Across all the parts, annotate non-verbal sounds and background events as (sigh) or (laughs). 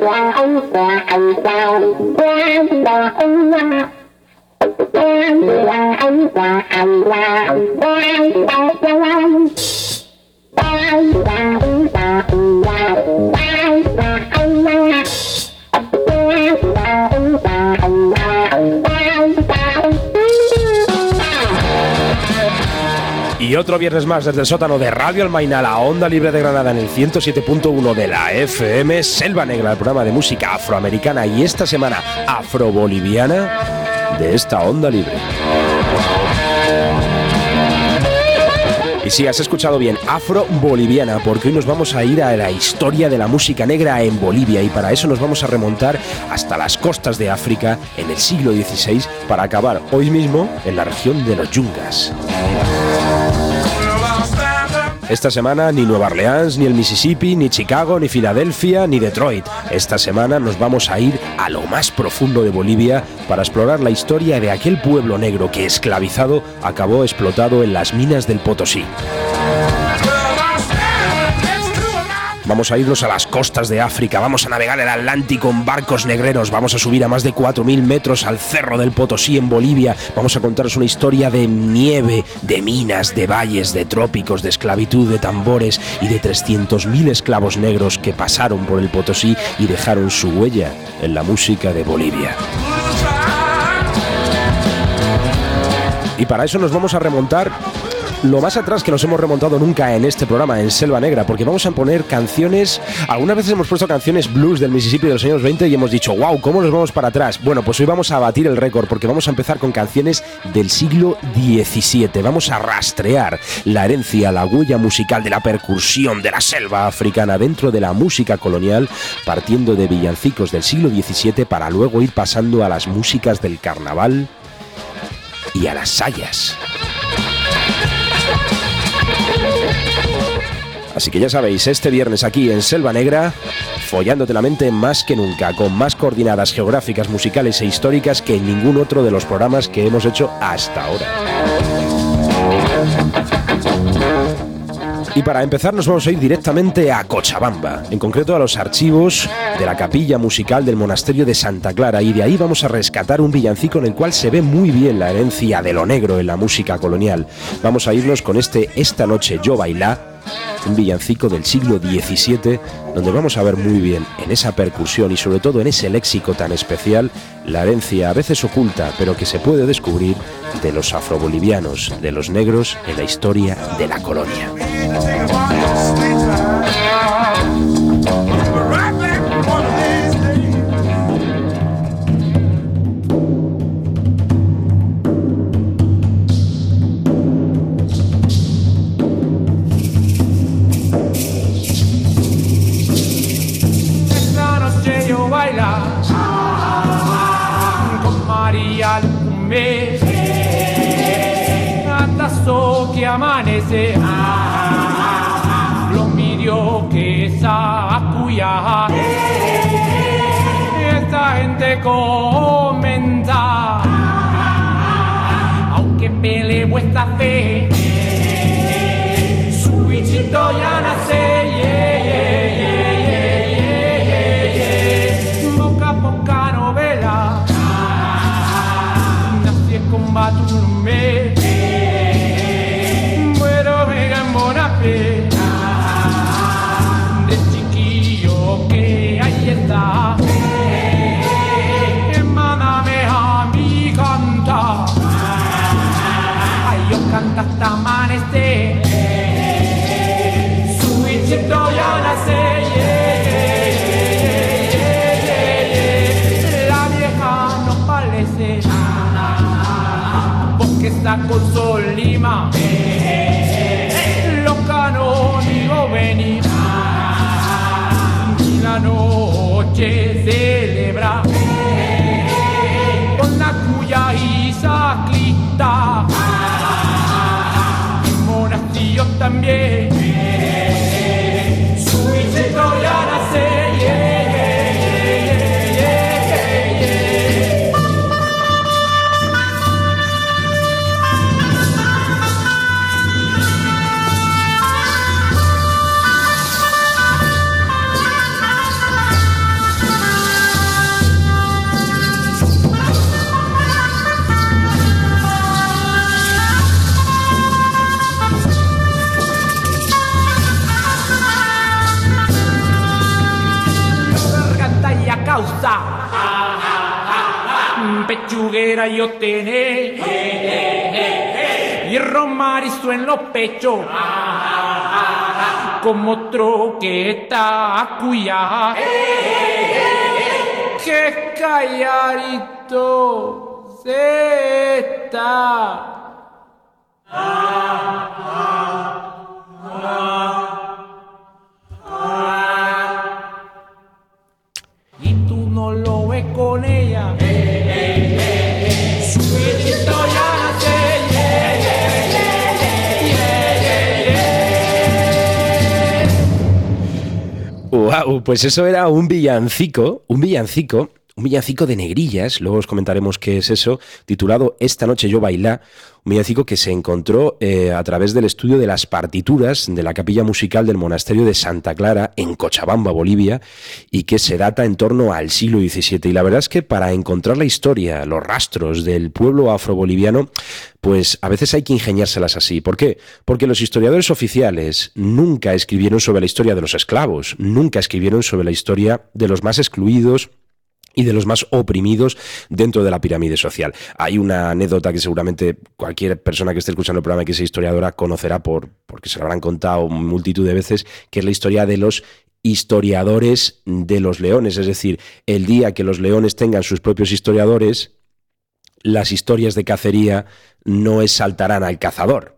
qua ông qua ông sao qua bà ông qua qua ông qua ông qua qua bà ông otro viernes más desde el sótano de Radio Almaina, la onda libre de Granada en el 107.1 de la FM, Selva Negra, el programa de música afroamericana y esta semana afroboliviana de esta onda libre. Y sí, has escuchado bien, afro-boliviana, porque hoy nos vamos a ir a la historia de la música negra en Bolivia y para eso nos vamos a remontar hasta las costas de África en el siglo XVI para acabar hoy mismo en la región de los Yungas. Esta semana ni Nueva Orleans, ni el Mississippi, ni Chicago, ni Filadelfia, ni Detroit. Esta semana nos vamos a ir a lo más profundo de Bolivia para explorar la historia de aquel pueblo negro que esclavizado acabó explotado en las minas del Potosí. Vamos a irnos a las costas de África, vamos a navegar el Atlántico en barcos negreros, vamos a subir a más de 4.000 metros al Cerro del Potosí en Bolivia, vamos a contaros una historia de nieve, de minas, de valles, de trópicos, de esclavitud, de tambores y de 300.000 esclavos negros que pasaron por el Potosí y dejaron su huella en la música de Bolivia. Y para eso nos vamos a remontar lo más atrás que nos hemos remontado nunca en este programa, en Selva Negra, porque vamos a poner canciones. Algunas veces hemos puesto canciones blues del Mississippi de los años 20 y hemos dicho, wow, ¿cómo nos vamos para atrás? Bueno, pues hoy vamos a batir el récord porque vamos a empezar con canciones del siglo XVII. Vamos a rastrear la herencia, la huella musical de la percusión de la selva africana dentro de la música colonial, partiendo de villancicos del siglo XVII para luego ir pasando a las músicas del carnaval y a las sayas. Así que ya sabéis, este viernes aquí en Selva Negra, follándote la mente más que nunca, con más coordinadas geográficas, musicales e históricas que en ningún otro de los programas que hemos hecho hasta ahora. Y para empezar nos vamos a ir directamente a Cochabamba, en concreto a los archivos de la capilla musical del monasterio de Santa Clara y de ahí vamos a rescatar un villancico en el cual se ve muy bien la herencia de lo negro en la música colonial. Vamos a irnos con este Esta noche yo bailá un villancico del siglo XVII, donde vamos a ver muy bien en esa percusión y sobre todo en ese léxico tan especial la herencia a veces oculta, pero que se puede descubrir de los afrobolivianos, de los negros en la historia de la colonia. Amanece. Lo midió que sacuya esta gente comenta aunque pele vuestra fe noche celebra con la cuya y saclita y monastillo también pechuguera yo tenés y romarizo en los pechos como troqueta cuya que callarito se está. Y tú no lo ves con ella. Pues eso era un villancico, un villancico, un villancico de negrillas, luego os comentaremos qué es eso, titulado Esta noche yo bailá, un villancico que se encontró eh, a través del estudio de las partituras de la capilla musical del monasterio de Santa Clara en Cochabamba, Bolivia, y que se data en torno al siglo XVII. Y la verdad es que para encontrar la historia, los rastros del pueblo afroboliviano, pues a veces hay que ingeniárselas así. ¿Por qué? Porque los historiadores oficiales nunca escribieron sobre la historia de los esclavos, nunca escribieron sobre la historia de los más excluidos y de los más oprimidos dentro de la pirámide social. Hay una anécdota que seguramente cualquier persona que esté escuchando el programa y que sea historiadora conocerá por, porque se lo habrán contado multitud de veces, que es la historia de los historiadores de los leones. Es decir, el día que los leones tengan sus propios historiadores, las historias de cacería no exaltarán al cazador,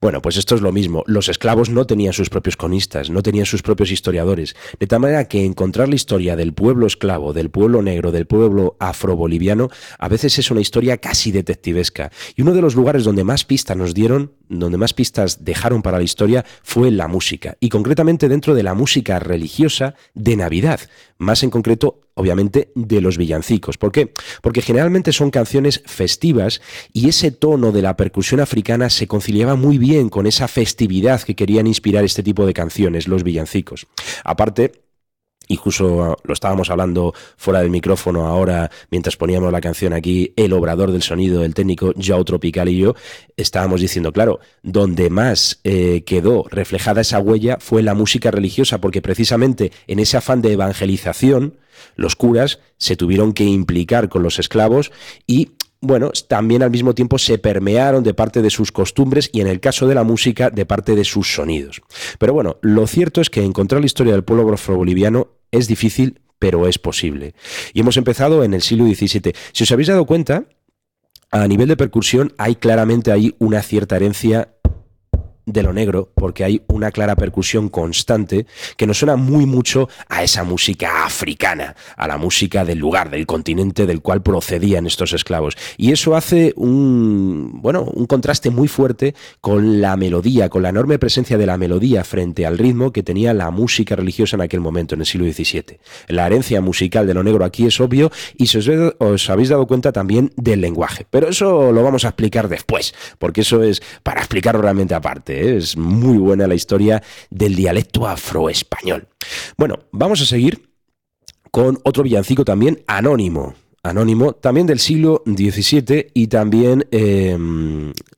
bueno, pues esto es lo mismo. Los esclavos no tenían sus propios conistas, no tenían sus propios historiadores. De tal manera que encontrar la historia del pueblo esclavo, del pueblo negro, del pueblo afroboliviano, a veces es una historia casi detectivesca. Y uno de los lugares donde más pistas nos dieron, donde más pistas dejaron para la historia, fue la música. Y concretamente dentro de la música religiosa de Navidad. Más en concreto, obviamente, de los villancicos. ¿Por qué? Porque generalmente son canciones festivas y ese tono de la percusión africana se conciliaba muy bien con esa festividad que querían inspirar este tipo de canciones, los villancicos. Aparte, Incluso lo estábamos hablando fuera del micrófono ahora, mientras poníamos la canción aquí, el obrador del sonido, el técnico Joe Tropical y yo, estábamos diciendo, claro, donde más eh, quedó reflejada esa huella fue la música religiosa, porque precisamente en ese afán de evangelización, los curas se tuvieron que implicar con los esclavos y bueno, también al mismo tiempo se permearon de parte de sus costumbres y en el caso de la música de parte de sus sonidos. Pero bueno, lo cierto es que encontrar la historia del pueblo afroboliviano es difícil, pero es posible. Y hemos empezado en el siglo XVII. Si os habéis dado cuenta, a nivel de percusión hay claramente ahí una cierta herencia de lo negro, porque hay una clara percusión constante que nos suena muy mucho a esa música africana, a la música del lugar, del continente del cual procedían estos esclavos. Y eso hace un, bueno, un contraste muy fuerte con la melodía, con la enorme presencia de la melodía frente al ritmo que tenía la música religiosa en aquel momento, en el siglo XVII. La herencia musical de lo negro aquí es obvio y si os, os habéis dado cuenta también del lenguaje. Pero eso lo vamos a explicar después, porque eso es para explicarlo realmente aparte. Es muy buena la historia del dialecto afroespañol. Bueno, vamos a seguir con otro villancico también anónimo. Anónimo, también del siglo XVII y también eh,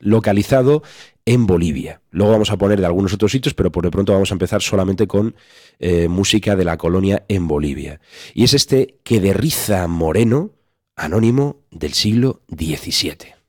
localizado en Bolivia. Luego vamos a poner de algunos otros sitios, pero por de pronto vamos a empezar solamente con eh, música de la colonia en Bolivia. Y es este que de Riza Moreno, anónimo del siglo XVII.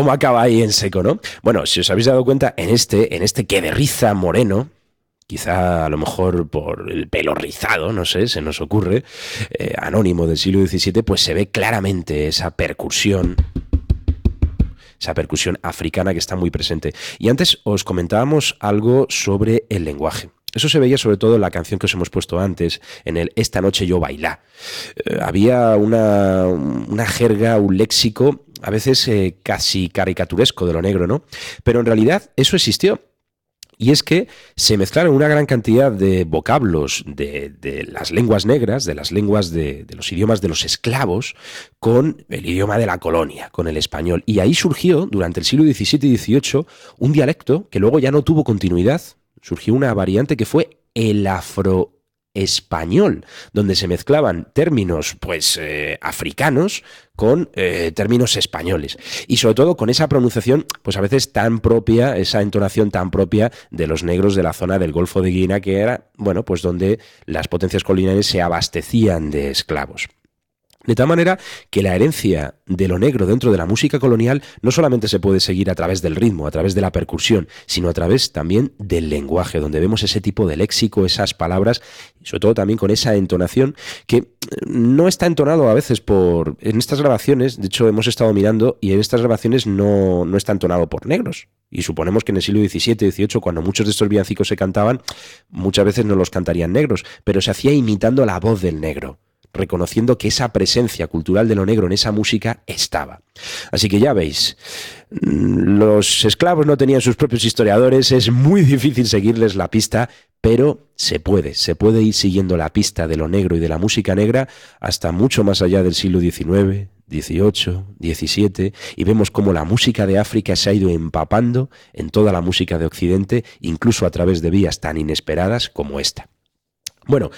Cómo acaba ahí en seco, ¿no? Bueno, si os habéis dado cuenta, en este, en este que de riza moreno, quizá a lo mejor por el pelo rizado, no sé, se nos ocurre, eh, anónimo del siglo XVII, pues se ve claramente esa percusión esa percusión africana que está muy presente. Y antes os comentábamos algo sobre el lenguaje. Eso se veía sobre todo en la canción que os hemos puesto antes, en el Esta noche yo bailá. Eh, había una, una, jerga, un léxico, a veces eh, casi caricaturesco de lo negro, ¿no? Pero en realidad eso existió. Y es que se mezclaron una gran cantidad de vocablos de, las lenguas negras, de las lenguas de, de, los idiomas de los esclavos, con el idioma de la colonia, con el español. Y ahí surgió, durante el siglo XVII y XVIII, un dialecto que luego ya no tuvo continuidad, surgió una variante que fue el afro español, donde se mezclaban términos pues eh, africanos con eh, términos españoles y sobre todo con esa pronunciación pues a veces tan propia, esa entonación tan propia de los negros de la zona del Golfo de Guinea que era, bueno, pues donde las potencias coloniales se abastecían de esclavos. De tal manera que la herencia de lo negro dentro de la música colonial no solamente se puede seguir a través del ritmo, a través de la percusión, sino a través también del lenguaje, donde vemos ese tipo de léxico, esas palabras, y sobre todo también con esa entonación que eh, no está entonado a veces por... En estas grabaciones, de hecho hemos estado mirando, y en estas grabaciones no, no está entonado por negros. Y suponemos que en el siglo XVII, XVIII, cuando muchos de estos villancicos se cantaban, muchas veces no los cantarían negros, pero se hacía imitando la voz del negro reconociendo que esa presencia cultural de lo negro en esa música estaba. Así que ya veis, mm, los esclavos no tenían sus propios historiadores, es muy difícil seguirles la pista, pero se puede, se puede ir siguiendo la pista de lo negro y de la música negra hasta mucho más allá del siglo XIX, XVIII, XVII, y vemos cómo la música de África se ha ido empapando en toda la música de Occidente, incluso a través de vías tan inesperadas como esta. Bueno,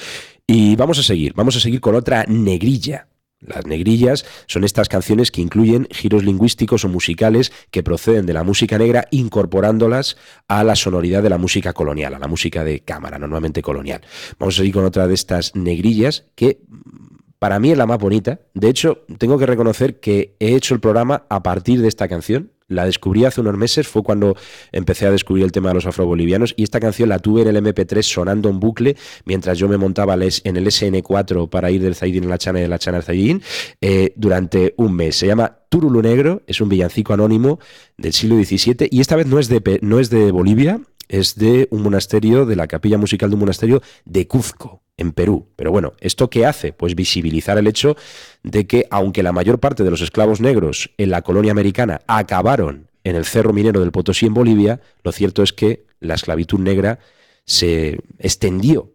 y vamos a seguir, vamos a seguir con otra negrilla. Las negrillas son estas canciones que incluyen giros lingüísticos o musicales que proceden de la música negra incorporándolas a la sonoridad de la música colonial, a la música de cámara, normalmente colonial. Vamos a seguir con otra de estas negrillas que para mí es la más bonita. De hecho, tengo que reconocer que he hecho el programa a partir de esta canción. La descubrí hace unos meses, fue cuando empecé a descubrir el tema de los afrobolivianos y esta canción la tuve en el MP3 sonando en bucle mientras yo me montaba en el SN4 para ir del Zaidín a la Chana y de la Chana al Zaidín eh, durante un mes. Se llama Turulu Negro, es un villancico anónimo del siglo XVII y esta vez no es de, no es de Bolivia, es de un monasterio, de la capilla musical de un monasterio de Cuzco en Perú. Pero bueno, ¿esto qué hace? Pues visibilizar el hecho de que aunque la mayor parte de los esclavos negros en la colonia americana acabaron en el cerro minero del Potosí en Bolivia, lo cierto es que la esclavitud negra se extendió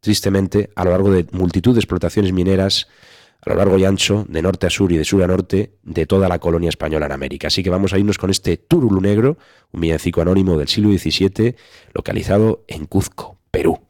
tristemente a lo largo de multitud de explotaciones mineras a lo largo y ancho, de norte a sur y de sur a norte, de toda la colonia española en América. Así que vamos a irnos con este Turulu Negro, un villancico anónimo del siglo XVII, localizado en Cuzco, Perú.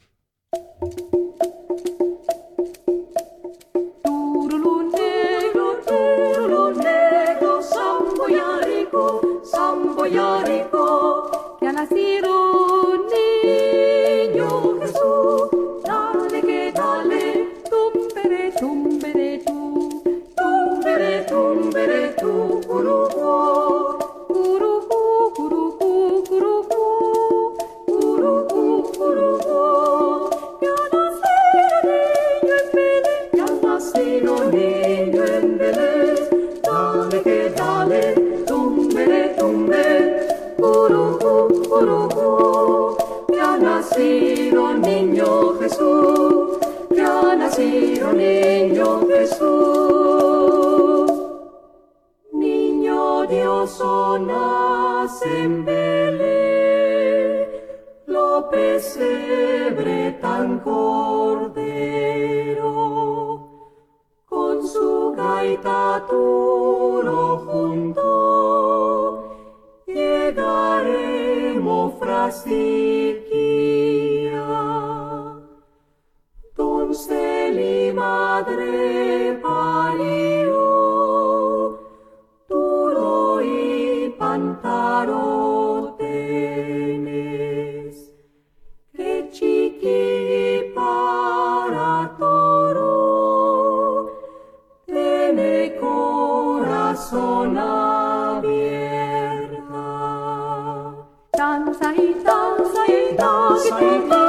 Turo junto, llegaremos frasiquía. Doncel y madre parió, duro y pantaro Sorry.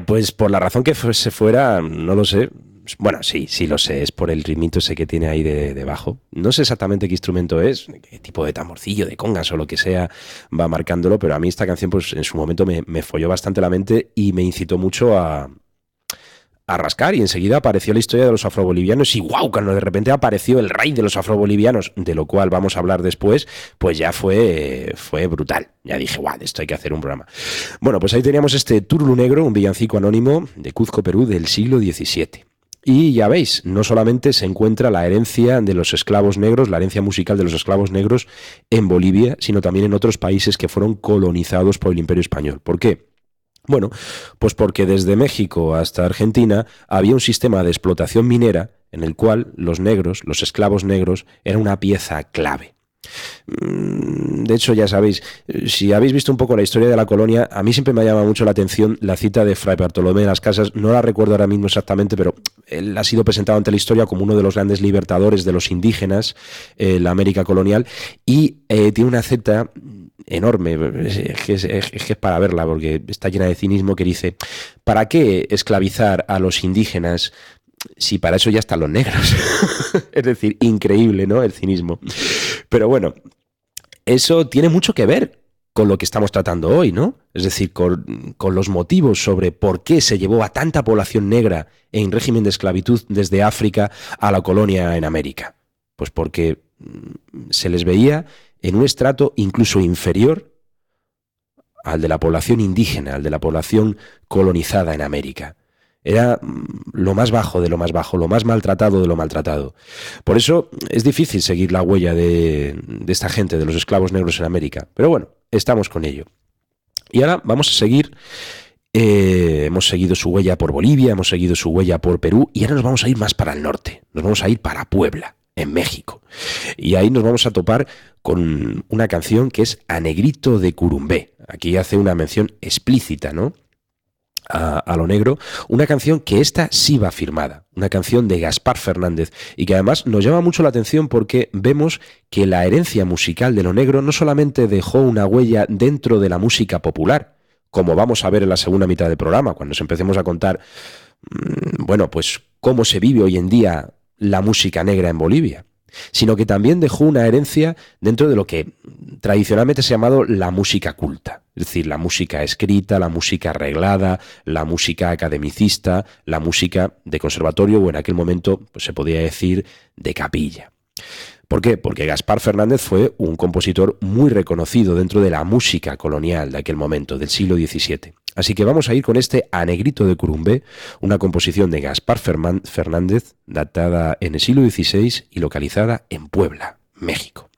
Pues por la razón que fuese fuera, no lo sé. Bueno, sí, sí lo sé, es por el ritmito ese que tiene ahí de- debajo. No sé exactamente qué instrumento es, qué tipo de tamborcillo, de congas o lo que sea va marcándolo, pero a mí esta canción pues en su momento me, me folló bastante la mente y me incitó mucho a, a rascar y enseguida apareció la historia de los afrobolivianos y wow, cuando de repente apareció el rey de los afrobolivianos, de lo cual vamos a hablar después, pues ya fue, fue brutal. Ya dije, guau, de esto hay que hacer un programa. Bueno, pues ahí teníamos este Turulu Negro, un villancico anónimo de Cuzco, Perú, del siglo XVII. Y ya veis, no solamente se encuentra la herencia de los esclavos negros, la herencia musical de los esclavos negros en Bolivia, sino también en otros países que fueron colonizados por el Imperio Español. ¿Por qué? Bueno, pues porque desde México hasta Argentina había un sistema de explotación minera en el cual los negros, los esclavos negros, eran una pieza clave. Mm, De hecho, ya sabéis, eh, si habéis visto un poco la historia de la colonia, a mí siempre me llama mucho la atención la cita de Fray Bartolomé de las Casas. No la recuerdo ahora mismo exactamente, pero él ha sido presentado ante la historia como uno de los grandes libertadores de los indígenas en la América colonial y eh, tiene una cita enorme, es que es, es que es para verla porque está llena de cinismo que dice, ¿para qué esclavizar a los indígenas si para eso ya están los negros? (laughs) es decir, increíble, ¿no? El cinismo. Pero bueno, eso tiene mucho que ver con lo que estamos tratando hoy, ¿no? Es decir, con, con, los motivos sobre por qué se llevó a tanta población negra en régimen de esclavitud desde África a la colonia en América. Pues porque se les veía en un estrato incluso inferior al de la población indígena, al de la población colonizada en América. Era lo más bajo de lo más bajo, lo más maltratado de lo maltratado. Por eso es difícil seguir la huella de, de, esta gente, de los esclavos negros en América. Pero bueno, estamos con ello. Y ahora vamos a seguir. Eh, hemos seguido su huella por Bolivia, hemos seguido su huella por Perú y ahora nos vamos a ir más para el norte. Nos vamos a ir para Puebla, en México. Y ahí nos vamos a topar con una canción que es A Negrito de Curumbé. Aquí hace una mención explícita, ¿no? A, lo negro, una canción que esta sí va firmada, una canción de Gaspar Fernández y que además nos llama mucho la atención porque vemos que la herencia musical de lo negro no solamente dejó una huella dentro de la música popular, como vamos a ver en la segunda mitad del programa, cuando nos empecemos a contar, mmm, bueno, pues cómo se vive hoy en día la música negra en Bolivia, sino que también dejó una herencia dentro de lo que tradicionalmente se ha llamado la música culta. Es decir, la música escrita, la música arreglada, la música academicista, la música de conservatorio o en aquel momento pues, se podía decir de capilla. ¿Por qué? Porque Gaspar Fernández fue un compositor muy reconocido dentro de la música colonial de aquel momento, del siglo XVII. Así que vamos a ir con este A Negrito de Curumbé, una composición de Gaspar Fernández, datada en el siglo XVI y localizada en Puebla, México.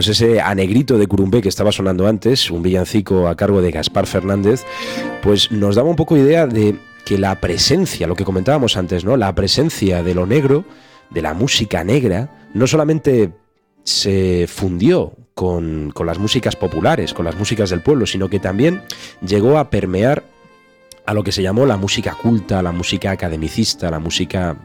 Pues ese anegrito de Curumbé que estaba sonando antes, un villancico a cargo de Gaspar Fernández, pues nos daba un poco idea de que la presencia, lo que comentábamos antes, ¿no? La presencia de lo negro, de la música negra, no solamente se fundió con, con las músicas populares, con las músicas del pueblo, sino que también llegó a permear a lo que se llamó la música culta, la música academicista, la música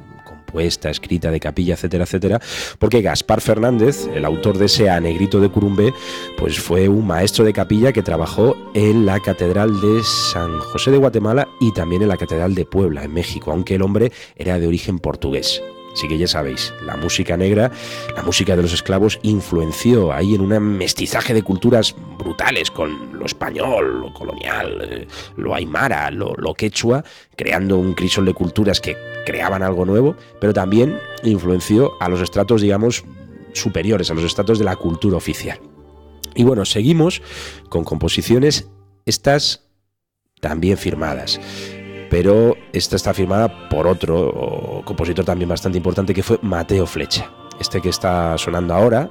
compuesta, escrita de capilla, etcétera, etcétera, porque Gaspar Fernández, el autor de ese Anegrito de Curumbé, pues fue un maestro de capilla que trabajó en la Catedral de San José de Guatemala y también en la Catedral de Puebla, en México, aunque el hombre era de origen portugués. Así que ya sabéis, la música negra, la música de los esclavos influenció ahí en un mestizaje de culturas brutales con lo español, lo colonial, eh, lo aymara, lo, lo quechua, creando un crisol de culturas que creaban algo nuevo, pero también influenció a los estratos, digamos, superiores, a los estratos de la cultura oficial. Y bueno, seguimos con composiciones, estas también firmadas pero esta está firmada por otro compositor también bastante importante que fue Mateo Flecha. Este que está sonando ahora,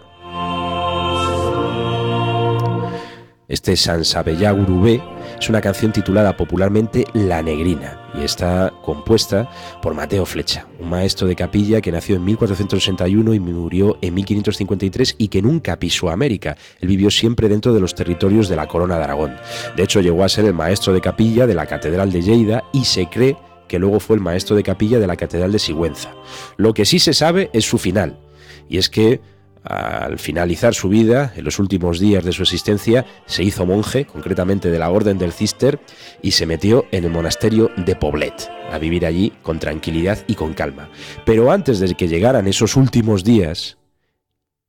este Sansabellá Urubé, es una canción titulada popularmente La Negrina y está compuesta por Mateo Flecha, un maestro de capilla que nació en 1461 y murió en 1553 y que nunca pisó América. Él vivió siempre dentro de los territorios de la Corona de Aragón. De hecho, llegó a ser el maestro de capilla de la Catedral de Lleida y se cree que luego fue el maestro de capilla de la Catedral de Sigüenza. Lo que sí se sabe es su final, y es que al finalizar su vida, en los últimos días de su existencia, se hizo monje, concretamente de la Orden del Cister, y se metió en el monasterio de Poblet, a vivir allí con tranquilidad y con calma. Pero antes de que llegaran esos últimos días,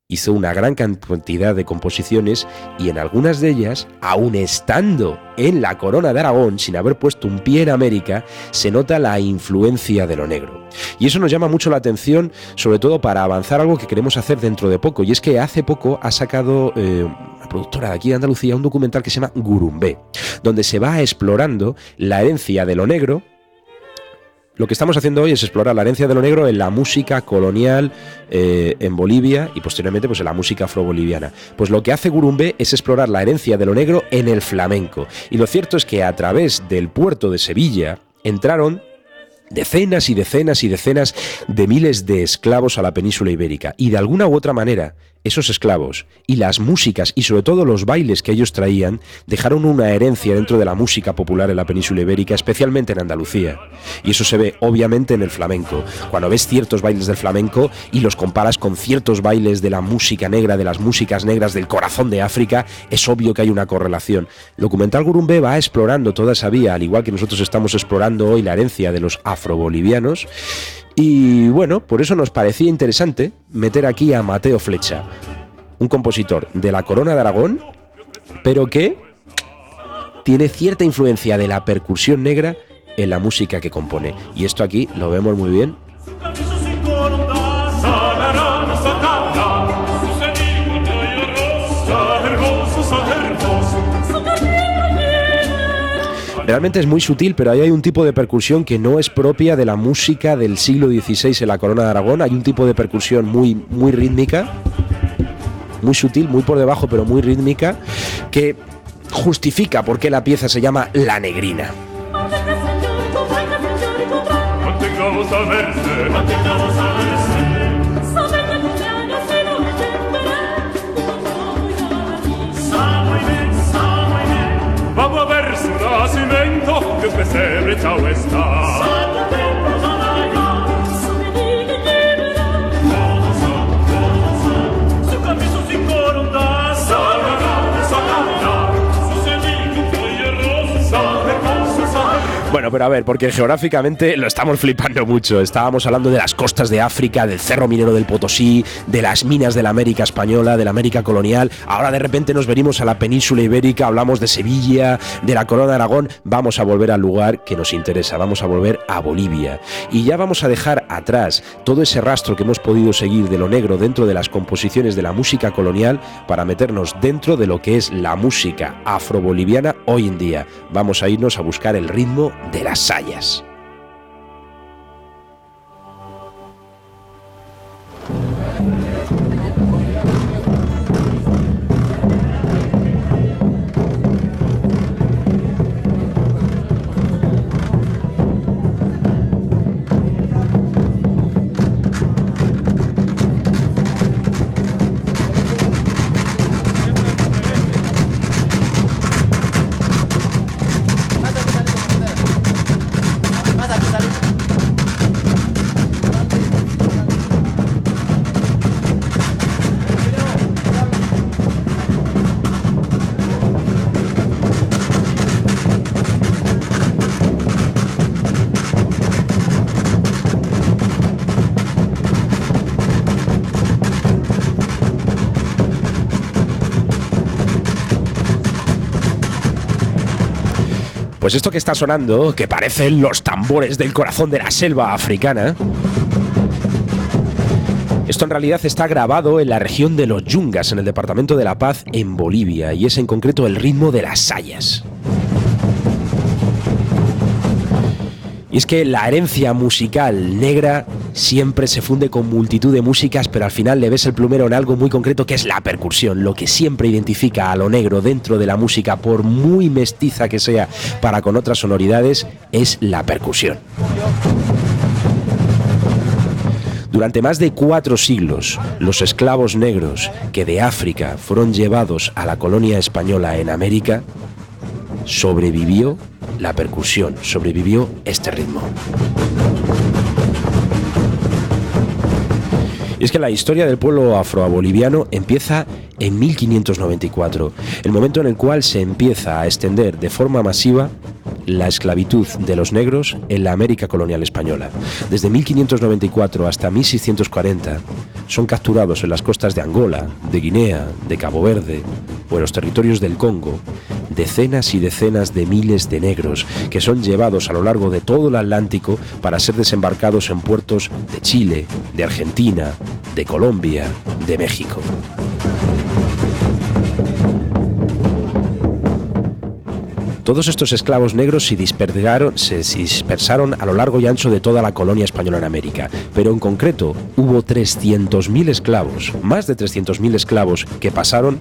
hizo una gran cantidad de composiciones y en algunas de ellas, aun estando en la corona de Aragón, sin haber puesto un pie en América, se nota la influencia de lo negro. Y eso nos llama mucho la atención, sobre todo para avanzar algo que queremos hacer dentro de poco, y es que hace poco ha sacado eh, la productora de aquí de Andalucía un documental que se llama Gurumbé, donde se va explorando la herencia de lo negro lo que estamos haciendo hoy es explorar la herencia de lo negro en la música colonial eh, en Bolivia y posteriormente pues en la música afroboliviana. Pues lo que hace Gurumbe es explorar la herencia de lo negro en el flamenco. Y lo cierto es que a través del puerto de Sevilla entraron decenas y decenas y decenas de miles de esclavos a la península ibérica. Y de alguna u otra manera, esos esclavos y las músicas y sobre todo los bailes que ellos traían dejaron una herencia dentro de la música popular en la península ibérica, especialmente en Andalucía. Y eso se ve obviamente en el flamenco. Cuando ves ciertos bailes del flamenco y los comparas con ciertos bailes de la música negra, de las músicas negras del corazón de África, es obvio que hay una correlación. El documental Gurumbe va explorando toda esa vía, al igual que nosotros estamos explorando hoy la herencia de los afrobolivianos. Y bueno, por eso nos parecía interesante meter aquí a Mateo Flecha, un compositor de la Corona de Aragón, pero que tiene cierta influencia de la percusión negra en la música que compone. Y esto aquí lo vemos muy bien. Realmente es muy sutil, pero ahí hay un tipo de percusión que no es propia de la música del siglo XVI en la Corona de Aragón. Hay un tipo de percusión muy, muy rítmica, muy sutil, muy por debajo, pero muy rítmica, que justifica por qué la pieza se llama La Negrina. serce całe stać. Pero a ver, porque geográficamente lo estamos flipando mucho. Estábamos hablando de las costas de África, del cerro minero del Potosí, de las minas de la América española, de la América colonial. Ahora de repente nos venimos a la península ibérica, hablamos de Sevilla, de la Corona de Aragón. Vamos a volver al lugar que nos interesa, vamos a volver a Bolivia. Y ya vamos a dejar atrás todo ese rastro que hemos podido seguir de lo negro dentro de las composiciones de la música colonial para meternos dentro de lo que es la música afroboliviana hoy en día. Vamos a irnos a buscar el ritmo de las sayas. Pues esto que está sonando, que parecen los tambores del corazón de la selva africana, esto en realidad está grabado en la región de los Yungas, en el departamento de La Paz, en Bolivia, y es en concreto el ritmo de las sayas. Y es que la herencia musical negra siempre se funde con multitud de músicas, pero al final le ves el plumero en algo muy concreto que es la percusión, lo que siempre identifica a lo negro dentro de la música, por muy mestiza que sea para con otras sonoridades, es la percusión. Durante más de cuatro siglos, los esclavos negros que de África fueron llevados a la colonia española en América, sobrevivió la percusión, sobrevivió este ritmo. Es que la historia del pueblo afroboliviano empieza en 1594, el momento en el cual se empieza a extender de forma masiva la esclavitud de los negros en la América colonial española. Desde 1594 hasta 1640 son capturados en las costas de Angola, de Guinea, de Cabo Verde o en los territorios del Congo decenas y decenas de miles de negros que son llevados a lo largo de todo el Atlántico para ser desembarcados en puertos de Chile, de Argentina, de Colombia, de México. Todos estos esclavos negros se dispersaron, a lo largo y ancho de toda la colonia española en América, pero en concreto hubo 300.000 esclavos, más de 300.000 esclavos que pasaron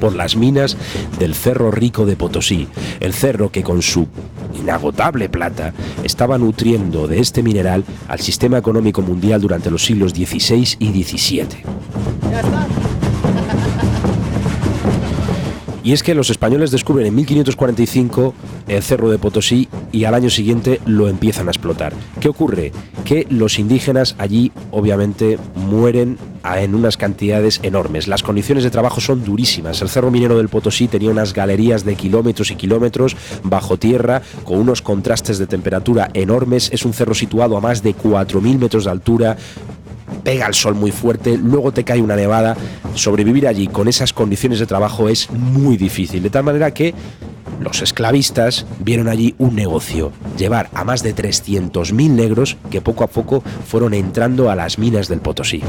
por las minas del Cerro Rico de Potosí, el cerro que con su inagotable plata estaba nutriendo de este mineral al sistema económico mundial durante los siglos XVI y XVII. Y es que los españoles descubren en 1545 el cerro de Potosí y al año siguiente lo empiezan a explotar. ¿Qué ocurre? Que los indígenas allí obviamente mueren en unas cantidades enormes. Las condiciones de trabajo son durísimas. El Cerro Minero del Potosí tenía unas galerías de kilómetros y kilómetros bajo tierra con unos contrastes de temperatura enormes. Es un cerro situado a más de 4.000 metros de altura pega el sol muy fuerte, luego te cae una nevada. Sobrevivir allí con esas condiciones de trabajo es muy difícil. De tal manera que los esclavistas vieron allí un negocio, llevar a más de 300.000 negros que poco a poco fueron entrando a las minas del Potosí.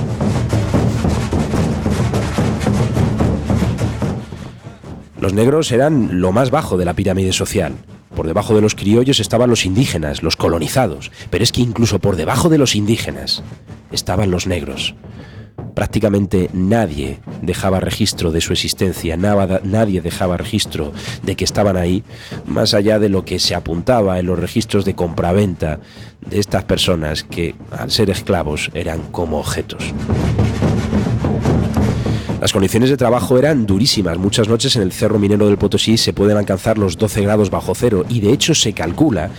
Los negros eran lo más bajo de la pirámide social. Por debajo de los criollos estaban los indígenas, los colonizados, pero es que incluso por debajo de los indígenas estaban los negros. Prácticamente nadie dejaba registro de su existencia, nadie dejaba registro de que estaban ahí, más allá de lo que se apuntaba en los registros de compraventa de estas personas que, al ser esclavos, eran como objetos. Las condiciones de trabajo eran durísimas. Muchas noches en el Cerro Minero del Potosí se pueden alcanzar los 12 grados bajo cero y de hecho se calcula,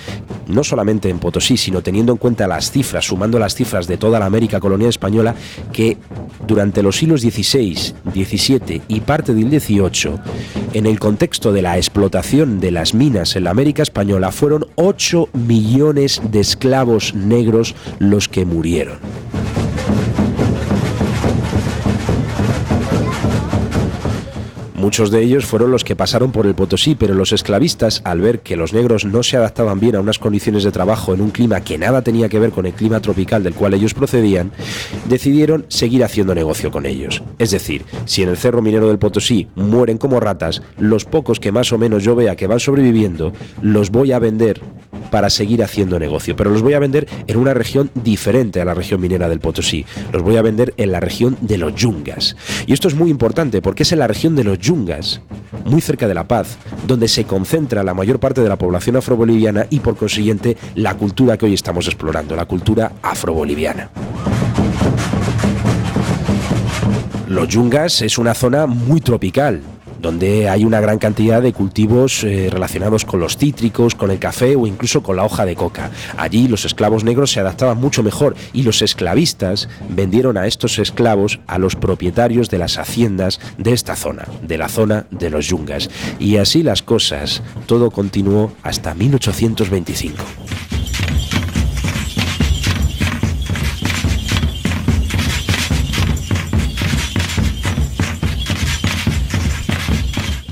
no solamente en Potosí, sino teniendo en cuenta las cifras, sumando las cifras de toda la América colonial española, que durante los siglos XVI, XVII y parte del XVIII, en el contexto de la explotación de las minas en la América española, fueron 8 millones de esclavos negros los que murieron. Muchos de ellos fueron los que pasaron por el Potosí, pero los esclavistas, al ver que los negros no se adaptaban bien a unas condiciones de trabajo en un clima que nada tenía que ver con el clima tropical del cual ellos procedían, decidieron seguir haciendo negocio con ellos. Es decir, si en el Cerro Minero del Potosí mueren como ratas, los pocos que más o menos yo vea que van sobreviviendo, los voy a vender para seguir haciendo negocio, pero los voy a vender en una región diferente a la región minera del Potosí. Los voy a vender en la región de los Yungas. Y esto es muy importante porque es en la región de los Yungas, muy cerca de La Paz, donde se concentra la mayor parte de la población afroboliviana y por consiguiente la cultura que hoy estamos explorando, la cultura afroboliviana. Los Yungas es una zona muy tropical, donde hay una gran cantidad de cultivos eh, relacionados con los cítricos, con el café o incluso con la hoja de coca. Allí los esclavos negros se adaptaban mucho mejor y los esclavistas vendieron a estos esclavos a los propietarios de las haciendas de esta zona, de la zona de los yungas. Y así las cosas, todo continuó hasta 1825.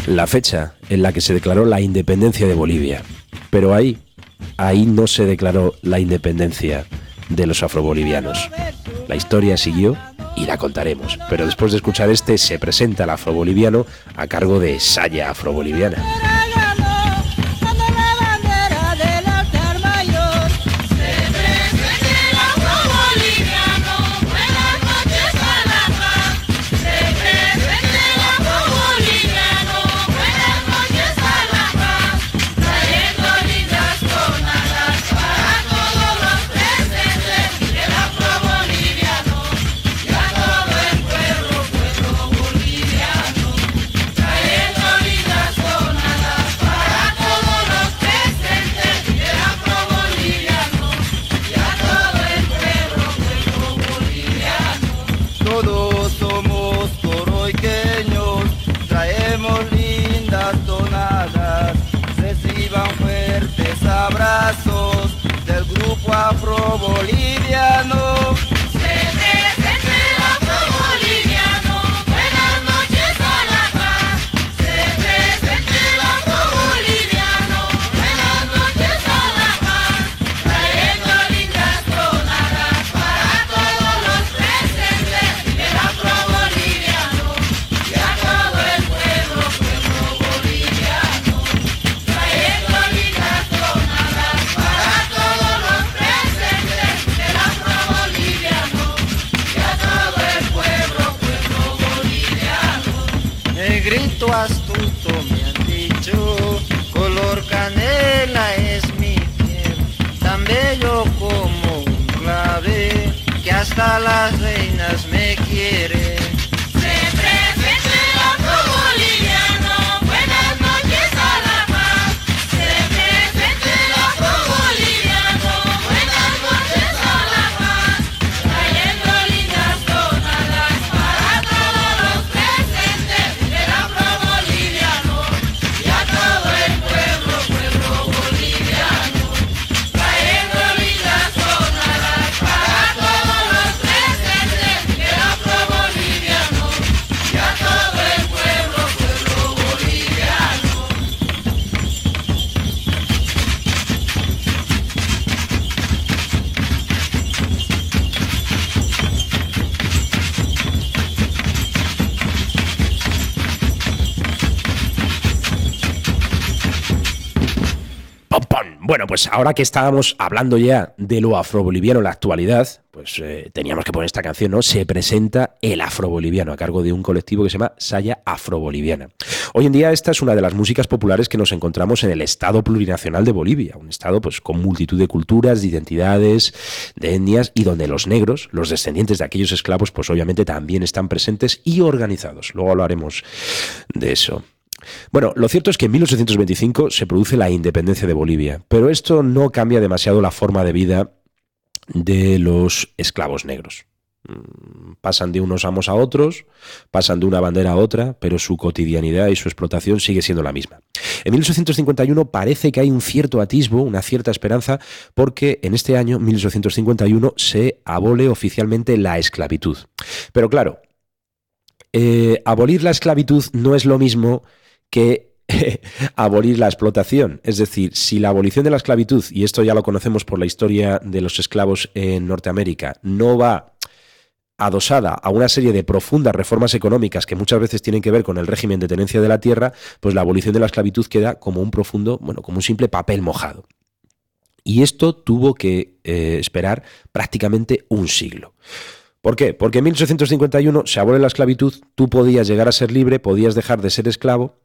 La fecha en la que se declaró la independencia de Bolivia. Pero ahí, ahí no se declaró la independencia de los afrobolivianos. La historia siguió y la contaremos. Pero después de escuchar este, se presenta el afroboliviano a cargo de Saya Afroboliviana. Lindas tonadas, reciban fuertes abrazos del grupo afro-boliviano. talas Bueno, pues ahora que estábamos hablando ya de lo afroboliviano en la actualidad, pues eh, teníamos que poner esta canción, ¿no? Se presenta el afroboliviano a cargo de un colectivo que se llama Saya Afroboliviana. Hoy en día esta es una de las músicas populares que nos encontramos en el Estado plurinacional de Bolivia, un estado pues con multitud de culturas, de identidades, de etnias y donde los negros, los descendientes de aquellos esclavos, pues obviamente también están presentes y organizados. Luego hablaremos de eso. Bueno, lo cierto es que en 1825 se produce la independencia de Bolivia, pero esto no cambia demasiado la forma de vida de los esclavos negros. Mm, pasan de unos amos a otros, pasan de una bandera a otra, pero su cotidianidad y su explotación sigue siendo la misma. En 1851 parece que hay un cierto atisbo, una cierta esperanza, porque en este año, 1851, se abole oficialmente la esclavitud. Pero claro, eh, abolir la esclavitud no es lo mismo que (laughs) abolir la explotación. Es decir, si la abolición de la esclavitud, y esto ya lo conocemos por la historia de los esclavos en Norteamérica, no va adosada a una serie de profundas reformas económicas que muchas veces tienen que ver con el régimen de tenencia de la tierra, pues la abolición de la esclavitud queda como un profundo, bueno, como un simple papel mojado. Y esto tuvo que eh, esperar prácticamente un siglo. ¿Por qué? Porque en 1851 se abole la esclavitud, tú podías llegar a ser libre, podías dejar de ser esclavo,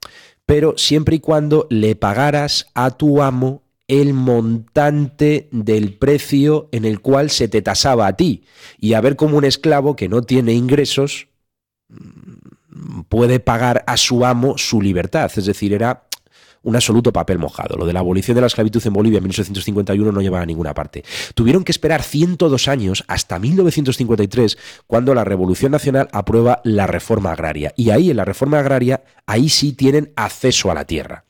pero siempre y cuando le pagaras a tu amo el montante del precio en el cual se te tasaba a ti. Y a ver cómo un esclavo que no tiene ingresos mm, puede pagar a su amo su libertad. Es decir, era un absoluto papel mojado. Lo de la abolición de la esclavitud en Bolivia en 1851 no llevaba a ninguna parte. Tuvieron que esperar 102 años hasta 1953 cuando la Revolución Nacional aprueba la reforma agraria. Y ahí en la reforma agraria, ahí sí tienen acceso a la tierra.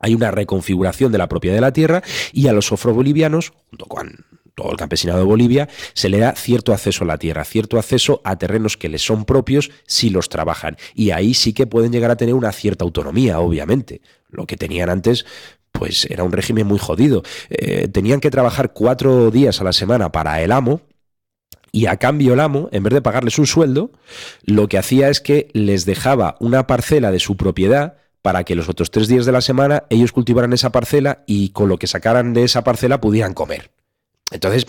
Hay una reconfiguración de la propiedad de la tierra y a los afrobolivianos, junto con todo el campesinado de Bolivia, se le da cierto acceso a la tierra, cierto acceso a terrenos que les son propios si los trabajan. Y ahí sí que pueden llegar a tener una cierta autonomía, obviamente. Lo que tenían antes, pues era un régimen muy jodido. Eh, tenían que trabajar cuatro días a la semana para el amo, y a cambio el amo, en vez de pagarles un sueldo, lo que hacía es que les dejaba una parcela de su propiedad para que los otros tres días de la semana ellos cultivaran esa parcela y con lo que sacaran de esa parcela pudieran comer. Entonces,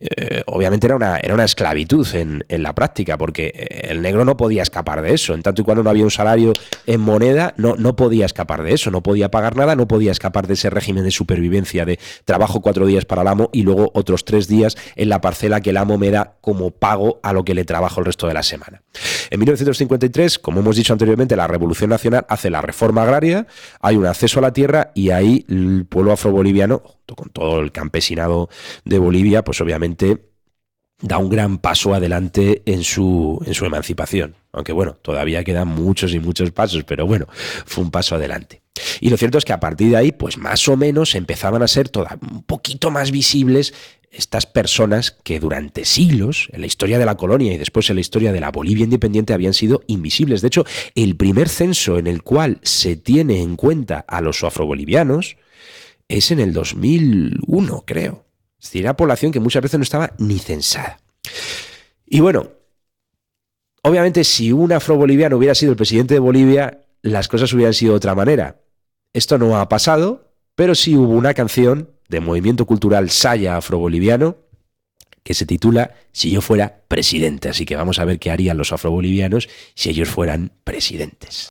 eh, obviamente era una, esclavitud en, en, la práctica, porque eh, el negro no podía escapar de eso. En tanto y cuando no había un salario en moneda, no, no podía escapar de eso, no podía pagar nada, no podía escapar de ese régimen de supervivencia, de trabajo cuatro días para el amo y luego otros tres días en la parcela que el amo me da como pago a lo que le trabajo el resto de la semana. En 1953, como hemos dicho anteriormente, la Revolución Nacional hace la reforma agraria, hay un acceso a la tierra y ahí el pueblo afroboliviano con todo el campesinado de Bolivia, pues obviamente da un gran paso adelante en su, en su emancipación. Aunque bueno, todavía quedan muchos y muchos pasos, pero bueno, fue un paso adelante. Y lo cierto es que a partir de ahí, pues más o menos empezaban a ser toda, un poquito más visibles estas personas que durante siglos, en la historia de la colonia y después en la historia de la Bolivia independiente, habían sido invisibles. De hecho, el primer censo en el cual se tiene en cuenta a los afrobolivianos es en el 2001, creo. Es decir, era población que muchas veces no estaba ni censada. Y bueno, obviamente si un afroboliviano hubiera sido el presidente de Bolivia, las cosas hubieran sido de otra manera. Esto no ha pasado, pero sí hubo una canción de movimiento cultural Saya afroboliviano que se titula Si yo fuera presidente. Así que vamos a ver qué harían los afrobolivianos si ellos fueran presidentes.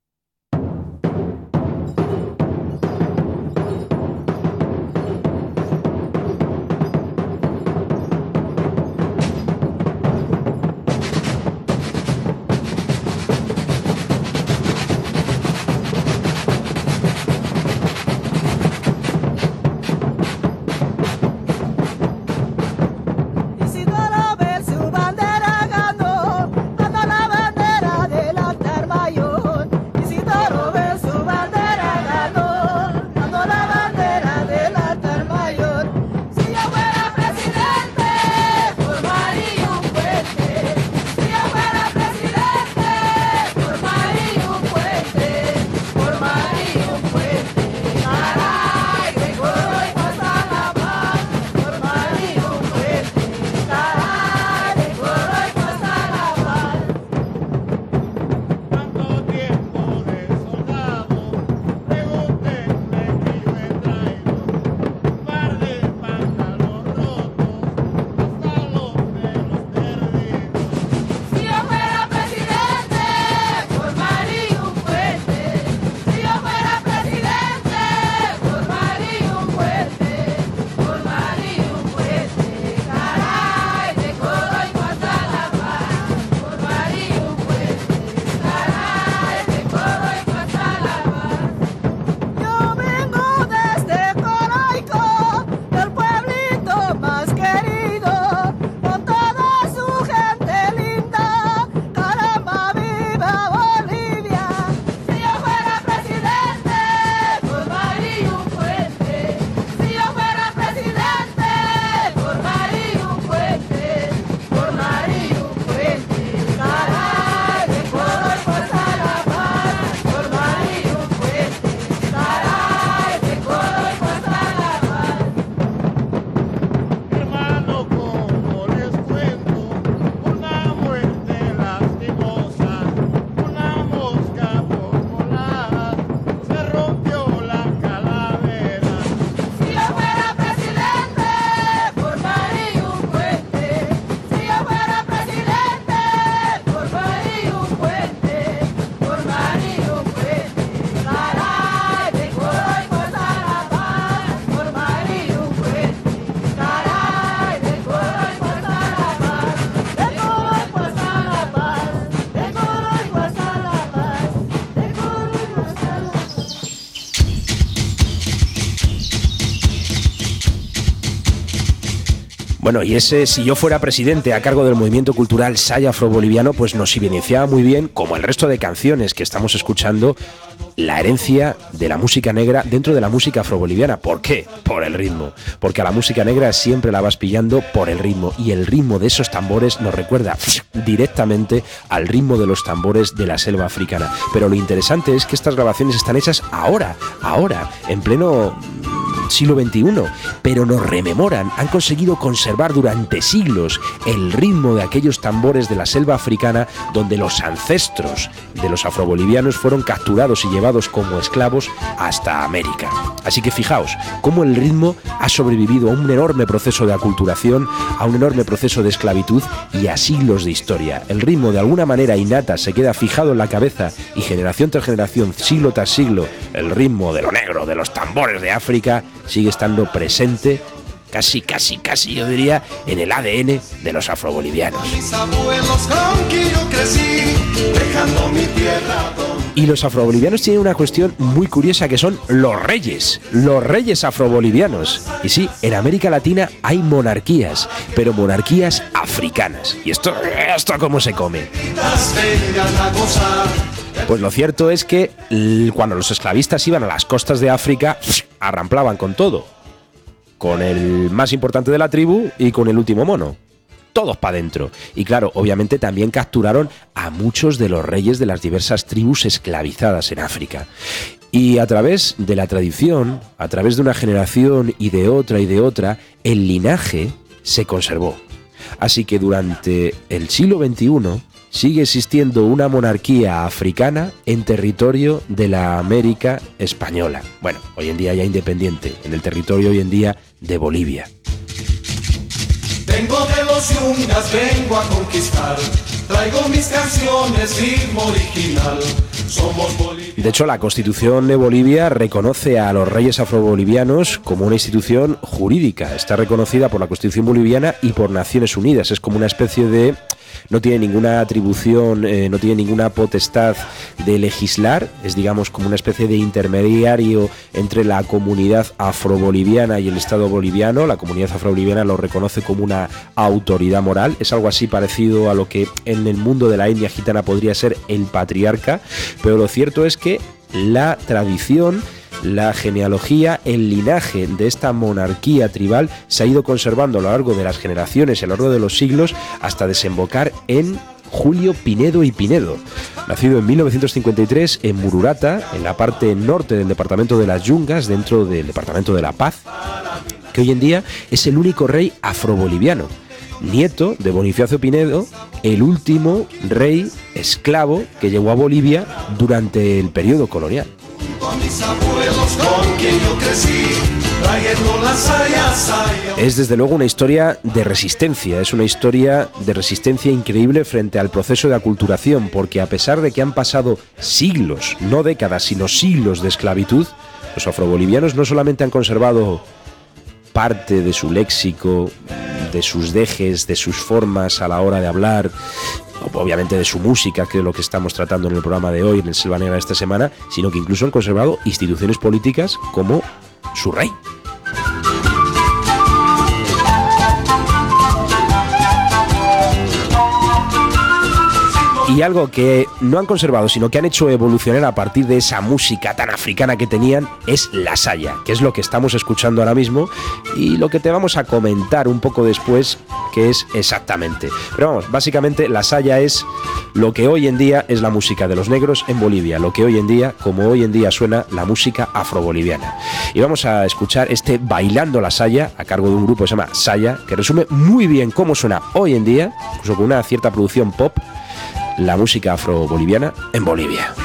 Bueno, y ese, si yo fuera presidente a cargo del movimiento cultural Saya Afro-Boliviano, pues nos evidenciaba muy bien, como el resto de canciones que estamos escuchando, la herencia de la música negra dentro de la música afroboliviana. ¿Por qué? Por el ritmo. Porque a la música negra siempre la vas pillando por el ritmo. Y el ritmo de esos tambores nos recuerda directamente al ritmo de los tambores de la selva africana. Pero lo interesante es que estas grabaciones están hechas ahora, ahora, en pleno siglo XXI, pero nos rememoran, han conseguido conservar durante siglos el ritmo de aquellos tambores de la selva africana donde los ancestros de los afrobolivianos fueron capturados y llevados como esclavos hasta América. Así que fijaos cómo el ritmo ha sobrevivido a un enorme proceso de aculturación, a un enorme proceso de esclavitud y a siglos de historia. El ritmo de alguna manera innata se queda fijado en la cabeza y generación tras generación, siglo tras siglo, el ritmo de lo negro, de los tambores de África, sigue estando presente casi, casi, casi, yo diría, en el ADN de los afrobolivianos. Mis abuelos yo crecí, dejando mi tierra Y los afrobolivianos tienen una cuestión muy curiosa que son los reyes, los reyes afrobolivianos. Y sí, en América Latina hay monarquías, pero monarquías africanas. ¿Y esto, esto cómo se come? Pues lo cierto es que cuando los esclavistas iban a las costas de África, arramplaban con todo. Con el más importante de la tribu y con el último mono. Todos para adentro. Y claro, obviamente también capturaron a muchos de los reyes de las diversas tribus esclavizadas en África. Y a través de la tradición, a través de una generación y de otra y de otra, el linaje se conservó. Así que durante el siglo XXI sigue existiendo una monarquía africana en territorio de la América española. Bueno, hoy en día ya independiente, en el territorio hoy en día de Bolivia. Vengo de los yungas, vengo a conquistar. Traigo mis canciones, ritmo original. Somos bolivianos. De hecho, la Constitución de Bolivia reconoce a los reyes afrobolivianos como una institución jurídica. Está reconocida por la Constitución boliviana y por Naciones Unidas. Es como una especie de... No tiene ninguna atribución, eh, no tiene ninguna potestad de legislar. Es, digamos, como una especie de intermediario entre la comunidad afroboliviana y el Estado boliviano. La comunidad afroboliviana lo reconoce como una autoridad moral. Es algo así parecido a lo que en el mundo de la India gitana podría ser el patriarca. Pero lo cierto es que la tradición, la genealogía, el linaje de esta monarquía tribal se ha ido conservando a lo largo de las generaciones a lo largo de los siglos hasta desembocar en Julio Pinedo y Pinedo, nacido en 1953 en Mururata, en la parte norte del departamento de las Yungas, dentro del departamento de La Paz, que hoy en día es el único rey afroboliviano, nieto de Bonifacio Pinedo, el último rey esclavo que llegó a Bolivia durante el periodo colonial. Es desde luego una historia de resistencia, es una historia de resistencia increíble frente al proceso de aculturación, porque a pesar de que han pasado siglos, no décadas, sino siglos de esclavitud, los afrobolivianos no solamente han conservado parte de su léxico, de sus dejes, de sus formas a la hora de hablar, obviamente de su música, que es lo que estamos tratando en el programa de hoy, en el Selva Negra de esta semana, sino que incluso han conservado instituciones políticas como su rey. Y algo que no han conservado, sino que han hecho evolucionar a partir de esa música tan africana que tenían, es la saya, que es lo que estamos escuchando ahora mismo y lo que te vamos a comentar un poco después, que es exactamente. Pero vamos, básicamente la saya es lo que hoy en día es la música de los negros en Bolivia, lo que hoy en día, como hoy en día suena la música afroboliviana. Y vamos a escuchar este Bailando la Saya a cargo de un grupo que se llama Saya, que resume muy bien cómo suena hoy en día, incluso con una cierta producción pop la música afro-boliviana en Bolivia.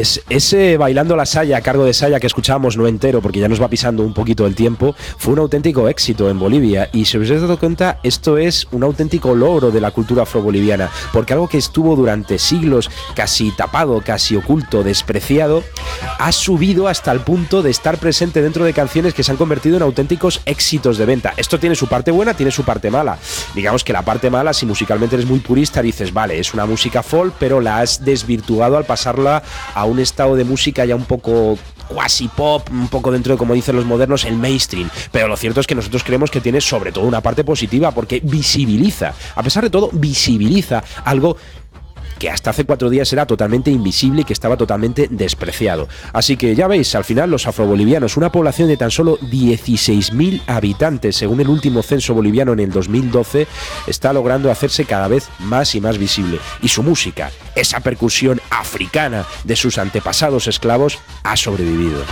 Pues ese Bailando la Saya a cargo de Saya que escuchábamos no entero porque ya nos va pisando un poquito el tiempo, fue un auténtico éxito en Bolivia y si os habéis dado cuenta, esto es un auténtico logro de la cultura afroboliviana, porque algo que estuvo durante siglos casi tapado, casi oculto, despreciado, ha subido hasta el punto de estar presente dentro de canciones que se han convertido en auténticos éxitos de venta. Esto tiene su parte buena, tiene su parte mala. Digamos que la parte mala, si musicalmente eres muy purista, dices, vale, es una música folk, pero la has desvirtuado al pasarla a un estado de música ya un poco quasi pop, un poco dentro de, como dicen los modernos, el mainstream. Pero lo cierto es que nosotros creemos que tiene sobre todo una parte positiva, porque visibiliza, a pesar de todo, visibiliza algo que hasta hace cuatro días era totalmente invisible y que estaba totalmente despreciado. Así que ya veis, al final los afrobolivianos, una población de tan solo 16.000 habitantes, según el último censo boliviano en el 2012, está logrando hacerse cada vez más y más visible. Y su música, esa percusión africana de sus antepasados esclavos, ha sobrevivido.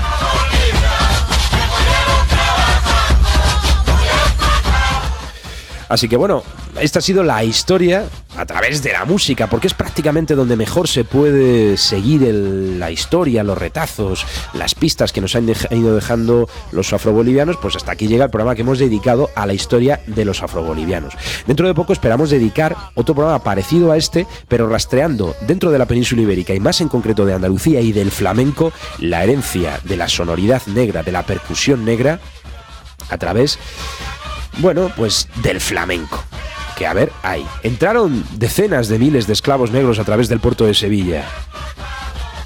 Así que bueno, esta ha sido la historia a través de la música, porque es prácticamente donde mejor se puede seguir el- la historia, los retazos, las pistas que nos han dej- ido dejando los afrobolivianos. Pues hasta aquí llega el programa que hemos dedicado a la historia de los afrobolivianos. Dentro de poco esperamos dedicar otro programa parecido a este, pero rastreando dentro de la península ibérica y más en concreto de Andalucía y del flamenco, la herencia de la sonoridad negra, de la percusión negra, a través bueno, pues del flamenco. Que a ver, hay. Entraron decenas de miles de esclavos negros a través del puerto de Sevilla.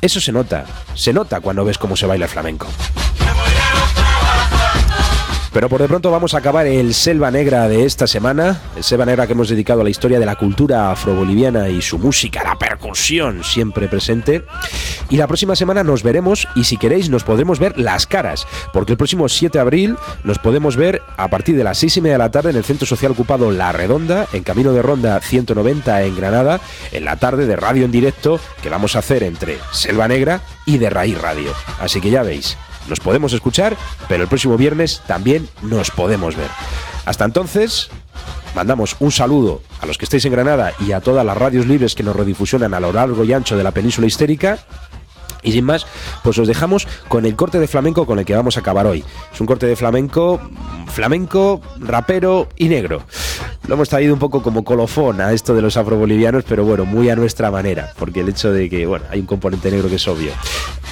Eso se nota, se nota cuando ves cómo se baila el flamenco. Pero por de pronto vamos a acabar el Selva Negra de esta semana, el Selva Negra que hemos dedicado a la historia de la cultura afroboliviana y su música, la percusión siempre presente. Y la próxima semana nos veremos y si queréis nos podremos ver las caras, porque el próximo 7 de abril nos podemos ver a partir de las 6 y media de la tarde en el Centro Social Ocupado La Redonda, en Camino de Ronda 190 en Granada, en la tarde de radio en directo que vamos a hacer entre Selva Negra y de Raíz Radio. Así que ya veis, nos podemos escuchar, pero el próximo viernes también nos podemos ver. Hasta entonces, mandamos un saludo a los que estéis en Granada y a todas las radios libres que nos redifusionan a lo largo y ancho de la península histérica. Y sin más, pues os dejamos con el corte de flamenco con el que vamos a acabar hoy. Es un corte de flamenco, flamenco, rapero y negro. Lo hemos traído un poco como colofón a esto de los afrobolivianos, pero bueno, muy a nuestra manera, porque el hecho de que, bueno, hay un componente negro que es obvio.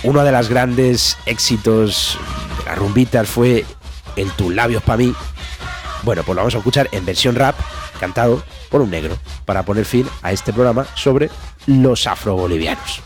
Uno de los grandes éxitos de las rumbitas fue el Tus labios para mí. Bueno, pues lo vamos a escuchar en versión rap, cantado por un negro, para poner fin a este programa sobre los afrobolivianos.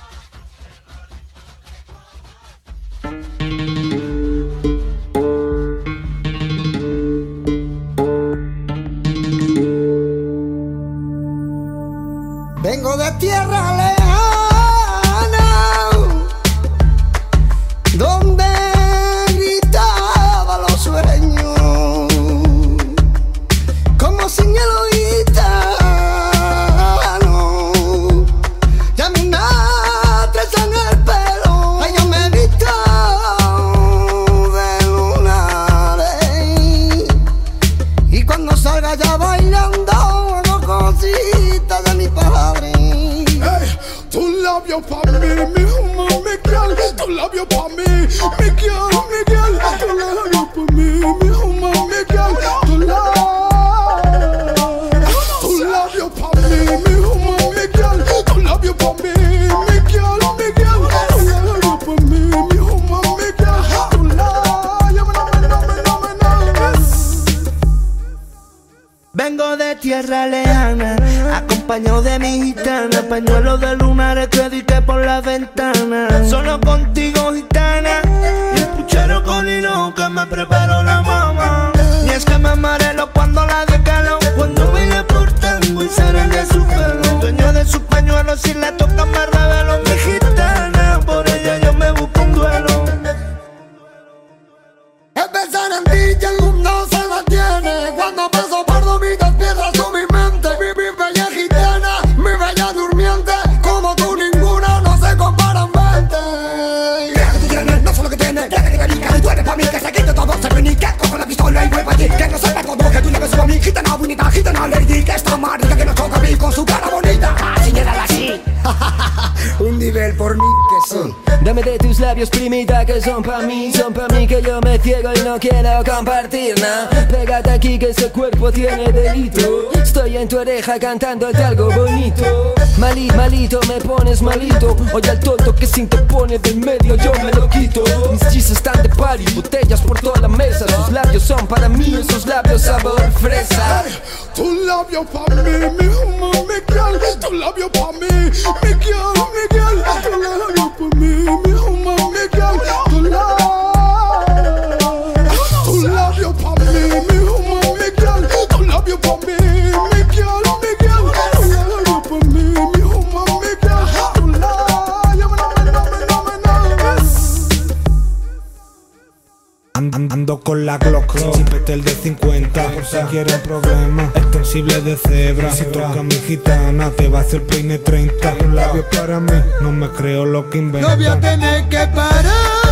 el Sarandí y el mundo se. Cuando paso por mis despierta su mi mente. Mi, mi bella gitana, mi bella durmiente. Como tú ninguna, no se comparan, vente. Mira que tú tienes, no sé lo que tienes. Mira que te canica, y tú eres pa' mí. Que se quite todo, se reunique. Cojo la pistola y voy pa' ti. Que no sepa todo, que tú le beso a mí. Gitana bonita, gitana lady. Que esta marica que nos toca a mí con su cara bonita. Ah, señala así. (laughs) Un nivel por mí que sí. Dame de tus labios, primita, que son pa' mí, son pa' mí que yo me ciego y no quiero compartir nada. Pégate aquí que ese cuerpo tiene delito. Estoy en tu oreja cantándote algo bonito. Malito, malito, me pones malito. Oye al tonto que si te pone del medio yo me lo quito. Mis chistes están de party, botellas por toda la mesa. Sus labios son para mí, esos labios sabor fresa. Tu labio pa' mí, mi humo, mi. Tu labio pa' mí, mi girl, mi girl. Tu labio pa' mí, mi humo, mi girl. Tu labio, Ando con la Glock, chipete el de 50 Por si quieren problemas, extensible de cebra Si toca mi gitana, te va a hacer peine 30 Un labio para mí, no me creo lo que No voy a inventan tener que parar